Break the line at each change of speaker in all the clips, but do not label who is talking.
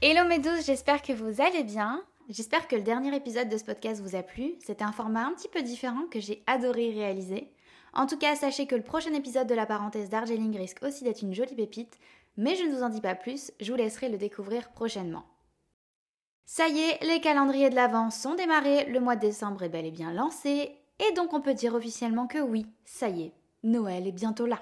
Hello mes j'espère que vous allez bien. J'espère que le dernier épisode de ce podcast vous a plu. C'était un format un petit peu différent que j'ai adoré réaliser. En tout cas, sachez que le prochain épisode de la parenthèse d'Argeling risque aussi d'être une jolie pépite, mais je ne vous en dis pas plus, je vous laisserai le découvrir prochainement. Ça y est, les calendriers de l'Avent sont démarrés, le mois de décembre est bel et bien lancé, et donc on peut dire officiellement que oui, ça y est, Noël est bientôt là.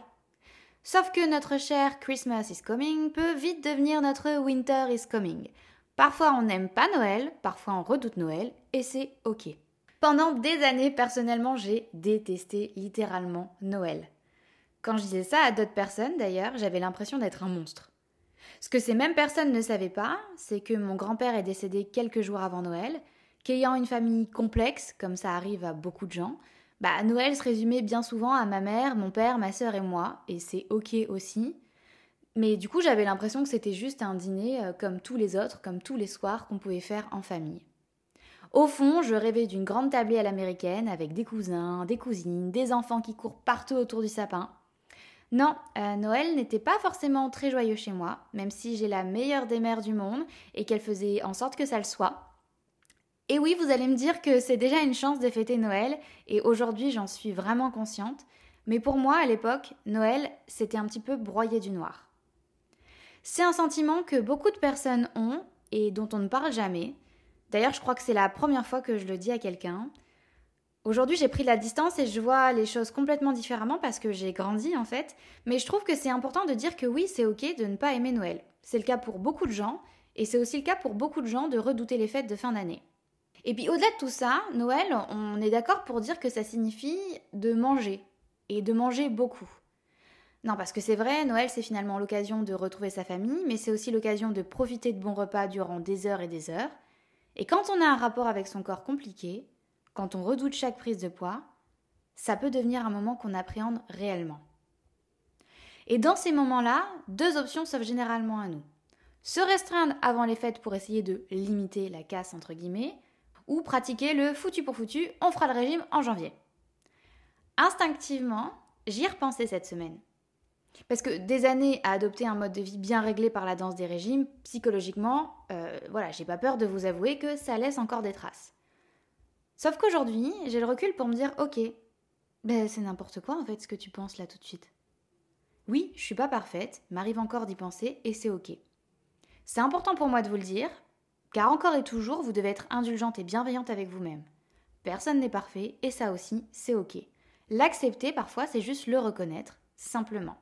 Sauf que notre cher Christmas is coming peut vite devenir notre Winter is coming. Parfois on n'aime pas Noël, parfois on redoute Noël, et c'est ok. Pendant des années, personnellement, j'ai détesté littéralement Noël. Quand je disais ça à d'autres personnes, d'ailleurs, j'avais l'impression d'être un monstre. Ce que ces mêmes personnes ne savaient pas, c'est que mon grand-père est décédé quelques jours avant Noël, qu'ayant une famille complexe, comme ça arrive à beaucoup de gens, bah, Noël se résumait bien souvent à ma mère, mon père, ma sœur et moi, et c'est ok aussi. Mais du coup, j'avais l'impression que c'était juste un dîner euh, comme tous les autres, comme tous les soirs qu'on pouvait faire en famille. Au fond, je rêvais d'une grande tablée à l'américaine avec des cousins, des cousines, des enfants qui courent partout autour du sapin. Non, euh, Noël n'était pas forcément très joyeux chez moi, même si j'ai la meilleure des mères du monde et qu'elle faisait en sorte que ça le soit. Et oui, vous allez me dire que c'est déjà une chance de fêter Noël, et aujourd'hui j'en suis vraiment consciente, mais pour moi à l'époque, Noël, c'était un petit peu broyé du noir. C'est un sentiment que beaucoup de personnes ont et dont on ne parle jamais. D'ailleurs, je crois que c'est la première fois que je le dis à quelqu'un. Aujourd'hui, j'ai pris la distance et je vois les choses complètement différemment parce que j'ai grandi en fait, mais je trouve que c'est important de dire que oui, c'est ok de ne pas aimer Noël. C'est le cas pour beaucoup de gens, et c'est aussi le cas pour beaucoup de gens de redouter les fêtes de fin d'année. Et puis au-delà de tout ça, Noël, on est d'accord pour dire que ça signifie de manger, et de manger beaucoup. Non, parce que c'est vrai, Noël c'est finalement l'occasion de retrouver sa famille, mais c'est aussi l'occasion de profiter de bons repas durant des heures et des heures. Et quand on a un rapport avec son corps compliqué, quand on redoute chaque prise de poids, ça peut devenir un moment qu'on appréhende réellement. Et dans ces moments-là, deux options s'offrent généralement à nous. Se restreindre avant les fêtes pour essayer de limiter la casse entre guillemets, ou pratiquer le foutu pour foutu, on fera le régime en janvier. Instinctivement, j'y repensais cette semaine. Parce que des années à adopter un mode de vie bien réglé par la danse des régimes, psychologiquement, euh, voilà, j'ai pas peur de vous avouer que ça laisse encore des traces. Sauf qu'aujourd'hui, j'ai le recul pour me dire, ok, ben c'est n'importe quoi en fait ce que tu penses là tout de suite. Oui, je suis pas parfaite, m'arrive encore d'y penser et c'est ok. C'est important pour moi de vous le dire, car encore et toujours, vous devez être indulgente et bienveillante avec vous-même. Personne n'est parfait, et ça aussi, c'est ok. L'accepter, parfois, c'est juste le reconnaître, simplement.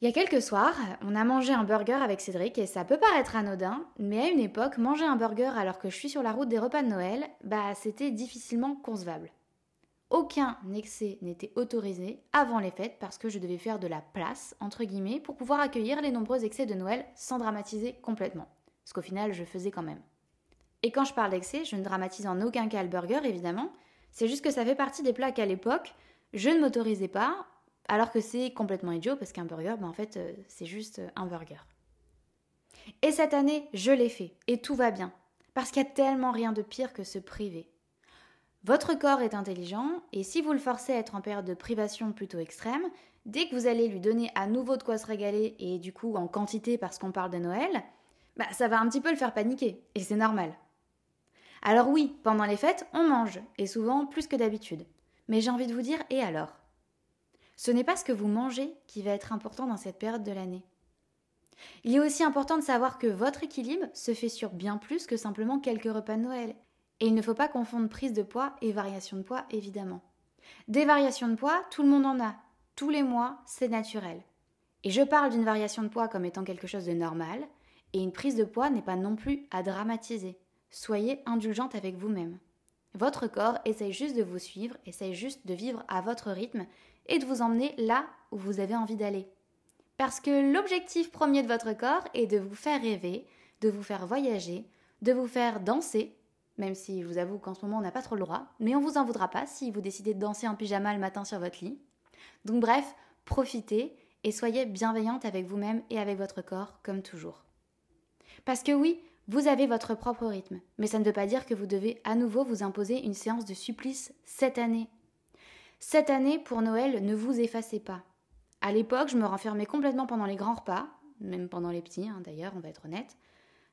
Il y a quelques soirs, on a mangé un burger avec Cédric et ça peut paraître anodin, mais à une époque, manger un burger alors que je suis sur la route des repas de Noël, bah c'était difficilement concevable. Aucun excès n'était autorisé avant les fêtes parce que je devais faire de la place, entre guillemets, pour pouvoir accueillir les nombreux excès de Noël sans dramatiser complètement ce qu'au final je faisais quand même. Et quand je parle d'excès, je ne dramatise en aucun cas le burger, évidemment, c'est juste que ça fait partie des plats qu'à l'époque, je ne m'autorisais pas, alors que c'est complètement idiot, parce qu'un burger, ben en fait, euh, c'est juste un burger. Et cette année, je l'ai fait, et tout va bien, parce qu'il y a tellement rien de pire que se priver. Votre corps est intelligent, et si vous le forcez à être en période de privation plutôt extrême, dès que vous allez lui donner à nouveau de quoi se régaler, et du coup en quantité parce qu'on parle de Noël, bah, ça va un petit peu le faire paniquer, et c'est normal. Alors oui, pendant les fêtes, on mange, et souvent plus que d'habitude. Mais j'ai envie de vous dire, et alors? Ce n'est pas ce que vous mangez qui va être important dans cette période de l'année. Il est aussi important de savoir que votre équilibre se fait sur bien plus que simplement quelques repas de Noël. Et il ne faut pas confondre prise de poids et variation de poids, évidemment. Des variations de poids, tout le monde en a. Tous les mois, c'est naturel. Et je parle d'une variation de poids comme étant quelque chose de normal, et une prise de poids n'est pas non plus à dramatiser. Soyez indulgente avec vous-même. Votre corps essaye juste de vous suivre, essaye juste de vivre à votre rythme et de vous emmener là où vous avez envie d'aller. Parce que l'objectif premier de votre corps est de vous faire rêver, de vous faire voyager, de vous faire danser, même si je vous avoue qu'en ce moment on n'a pas trop le droit, mais on vous en voudra pas si vous décidez de danser en pyjama le matin sur votre lit. Donc bref, profitez et soyez bienveillante avec vous-même et avec votre corps comme toujours. Parce que oui, vous avez votre propre rythme, mais ça ne veut pas dire que vous devez à nouveau vous imposer une séance de supplice cette année. Cette année, pour Noël, ne vous effacez pas. À l'époque, je me renfermais complètement pendant les grands repas, même pendant les petits hein, d'ailleurs, on va être honnête.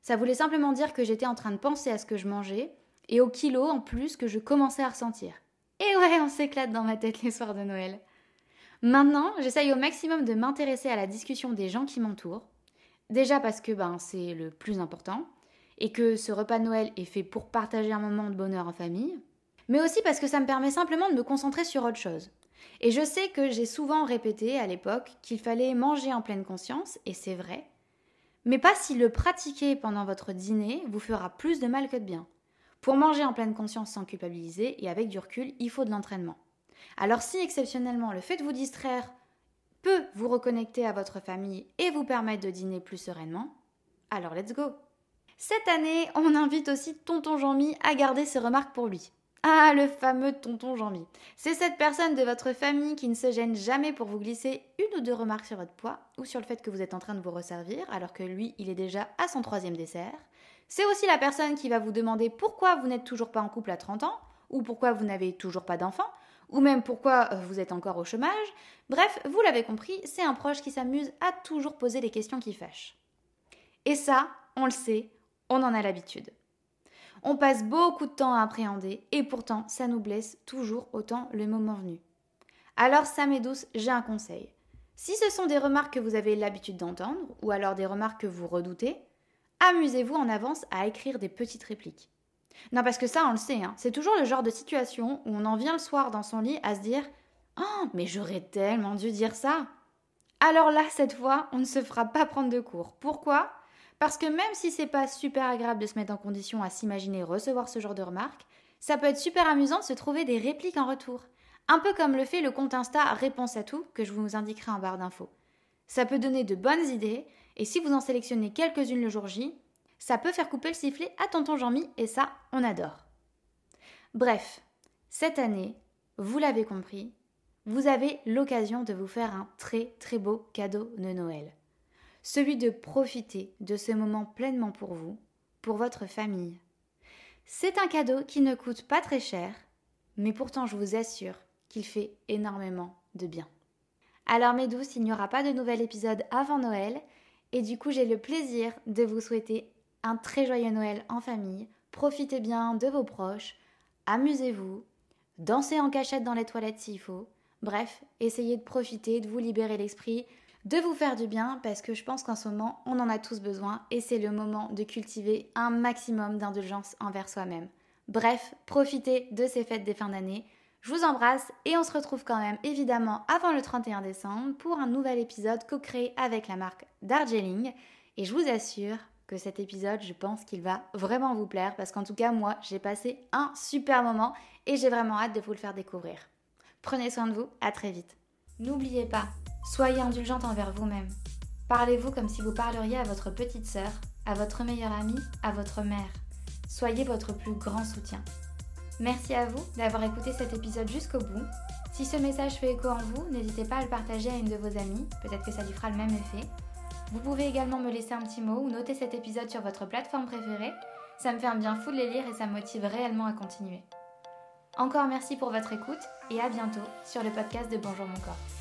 Ça voulait simplement dire que j'étais en train de penser à ce que je mangeais et aux kilos en plus que je commençais à ressentir. Et ouais, on s'éclate dans ma tête les soirs de Noël. Maintenant, j'essaye au maximum de m'intéresser à la discussion des gens qui m'entourent. Déjà parce que ben, c'est le plus important et que ce repas de Noël est fait pour partager un moment de bonheur en famille, mais aussi parce que ça me permet simplement de me concentrer sur autre chose. Et je sais que j'ai souvent répété à l'époque qu'il fallait manger en pleine conscience, et c'est vrai, mais pas si le pratiquer pendant votre dîner vous fera plus de mal que de bien. Pour manger en pleine conscience sans culpabiliser et avec du recul, il faut de l'entraînement. Alors si exceptionnellement le fait de vous distraire vous reconnecter à votre famille et vous permettre de dîner plus sereinement, alors let's go. Cette année, on invite aussi tonton Jean-Mi à garder ses remarques pour lui. Ah, le fameux tonton Jean-Mi. C'est cette personne de votre famille qui ne se gêne jamais pour vous glisser une ou deux remarques sur votre poids ou sur le fait que vous êtes en train de vous resservir alors que lui, il est déjà à son troisième dessert. C'est aussi la personne qui va vous demander pourquoi vous n'êtes toujours pas en couple à 30 ans ou pourquoi vous n'avez toujours pas d'enfant ou même pourquoi euh, vous êtes encore au chômage. Bref, vous l'avez compris, c'est un proche qui s'amuse à toujours poser les questions qui fâchent. Et ça, on le sait, on en a l'habitude. On passe beaucoup de temps à appréhender et pourtant ça nous blesse toujours autant le moment venu. Alors Sam et Douce, j'ai un conseil. Si ce sont des remarques que vous avez l'habitude d'entendre ou alors des remarques que vous redoutez, amusez-vous en avance à écrire des petites répliques. Non parce que ça on le sait, hein, c'est toujours le genre de situation où on en vient le soir dans son lit à se dire Oh mais j'aurais tellement dû dire ça alors là, cette fois, on ne se fera pas prendre de cours. Pourquoi? Parce que même si c'est pas super agréable de se mettre en condition à s'imaginer recevoir ce genre de remarques, ça peut être super amusant de se trouver des répliques en retour. Un peu comme le fait le compte Insta Réponse à tout que je vous indiquerai en barre d'infos. Ça peut donner de bonnes idées et si vous en sélectionnez quelques-unes le jour J, ça peut faire couper le sifflet à tonton Jean-Mi et ça, on adore. Bref, cette année, vous l'avez compris, vous avez l'occasion de vous faire un très très beau cadeau de Noël celui de profiter de ce moment pleinement pour vous, pour votre famille. C'est un cadeau qui ne coûte pas très cher, mais pourtant je vous assure qu'il fait énormément de bien. Alors mes douces, il n'y aura pas de nouvel épisode avant Noël, et du coup j'ai le plaisir de vous souhaiter très joyeux Noël en famille. Profitez bien de vos proches, amusez-vous, dansez en cachette dans les toilettes s'il faut. Bref, essayez de profiter, de vous libérer l'esprit, de vous faire du bien parce que je pense qu'en ce moment, on en a tous besoin et c'est le moment de cultiver un maximum d'indulgence envers soi-même. Bref, profitez de ces fêtes des fins d'année. Je vous embrasse et on se retrouve quand même évidemment avant le 31 décembre pour un nouvel épisode co-créé avec la marque Darjeeling. Et je vous assure que cet épisode, je pense qu'il va vraiment vous plaire parce qu'en tout cas, moi, j'ai passé un super moment et j'ai vraiment hâte de vous le faire découvrir. Prenez soin de vous, à très vite. N'oubliez pas, Soyez indulgente envers vous-même. Parlez-vous comme si vous parleriez à votre petite sœur, à votre meilleure amie, à votre mère. Soyez votre plus grand soutien. Merci à vous d'avoir écouté cet épisode jusqu'au bout. Si ce message fait écho en vous, n'hésitez pas à le partager à une de vos amies, peut-être que ça lui fera le même effet. Vous pouvez également me laisser un petit mot ou noter cet épisode sur votre plateforme préférée. Ça me fait un bien fou de les lire et ça me motive réellement à continuer. Encore merci pour votre écoute et à bientôt sur le podcast de Bonjour mon corps.